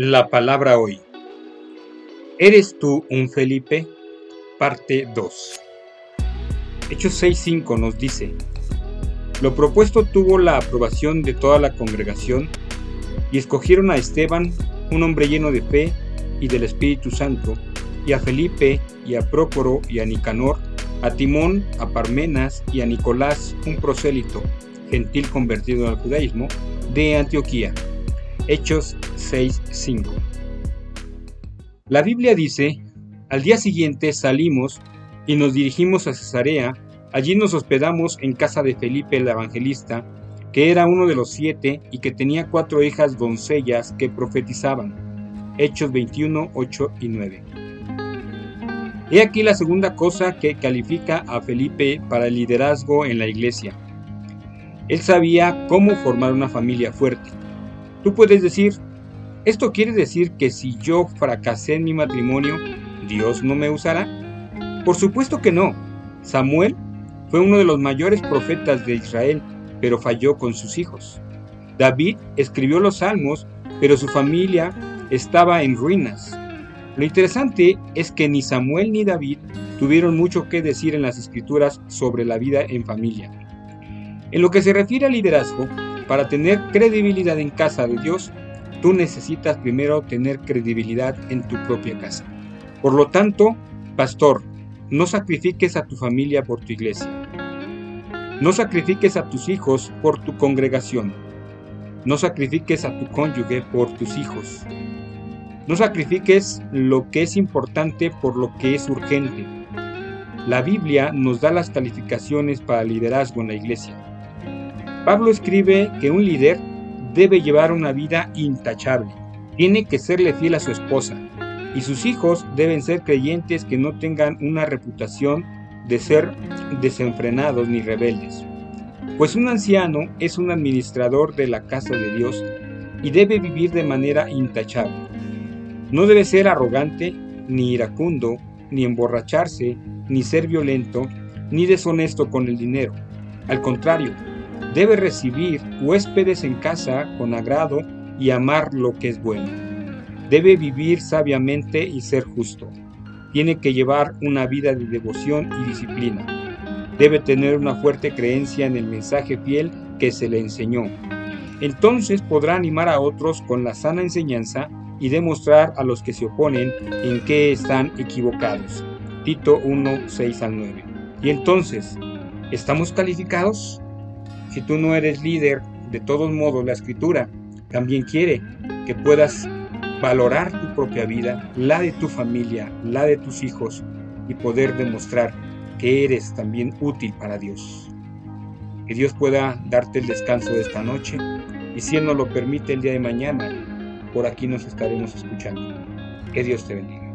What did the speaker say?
La palabra hoy. ¿Eres tú un Felipe? Parte 2. Hechos 6.5 nos dice, Lo propuesto tuvo la aprobación de toda la congregación y escogieron a Esteban, un hombre lleno de fe y del Espíritu Santo, y a Felipe y a Prócoro y a Nicanor, a Timón, a Parmenas y a Nicolás, un prosélito, gentil convertido al judaísmo, de Antioquía Hechos 6:5. La Biblia dice, al día siguiente salimos y nos dirigimos a Cesarea, allí nos hospedamos en casa de Felipe el Evangelista, que era uno de los siete y que tenía cuatro hijas doncellas que profetizaban. Hechos 21, 8 y 9. He aquí la segunda cosa que califica a Felipe para el liderazgo en la iglesia. Él sabía cómo formar una familia fuerte. Tú puedes decir, ¿esto quiere decir que si yo fracasé en mi matrimonio, Dios no me usará? Por supuesto que no. Samuel fue uno de los mayores profetas de Israel, pero falló con sus hijos. David escribió los salmos, pero su familia estaba en ruinas. Lo interesante es que ni Samuel ni David tuvieron mucho que decir en las escrituras sobre la vida en familia. En lo que se refiere al liderazgo, para tener credibilidad en casa de Dios, tú necesitas primero tener credibilidad en tu propia casa. Por lo tanto, pastor, no sacrifiques a tu familia por tu iglesia. No sacrifiques a tus hijos por tu congregación. No sacrifiques a tu cónyuge por tus hijos. No sacrifiques lo que es importante por lo que es urgente. La Biblia nos da las calificaciones para liderazgo en la iglesia. Pablo escribe que un líder debe llevar una vida intachable, tiene que serle fiel a su esposa y sus hijos deben ser creyentes que no tengan una reputación de ser desenfrenados ni rebeldes. Pues un anciano es un administrador de la casa de Dios y debe vivir de manera intachable. No debe ser arrogante, ni iracundo, ni emborracharse, ni ser violento, ni deshonesto con el dinero. Al contrario, Debe recibir huéspedes en casa con agrado y amar lo que es bueno. Debe vivir sabiamente y ser justo. Tiene que llevar una vida de devoción y disciplina. Debe tener una fuerte creencia en el mensaje fiel que se le enseñó. Entonces podrá animar a otros con la sana enseñanza y demostrar a los que se oponen en qué están equivocados. Tito 1, 6 al 9. Y entonces, ¿estamos calificados? Si tú no eres líder, de todos modos la escritura también quiere que puedas valorar tu propia vida, la de tu familia, la de tus hijos y poder demostrar que eres también útil para Dios. Que Dios pueda darte el descanso de esta noche y si Él nos lo permite el día de mañana, por aquí nos estaremos escuchando. Que Dios te bendiga.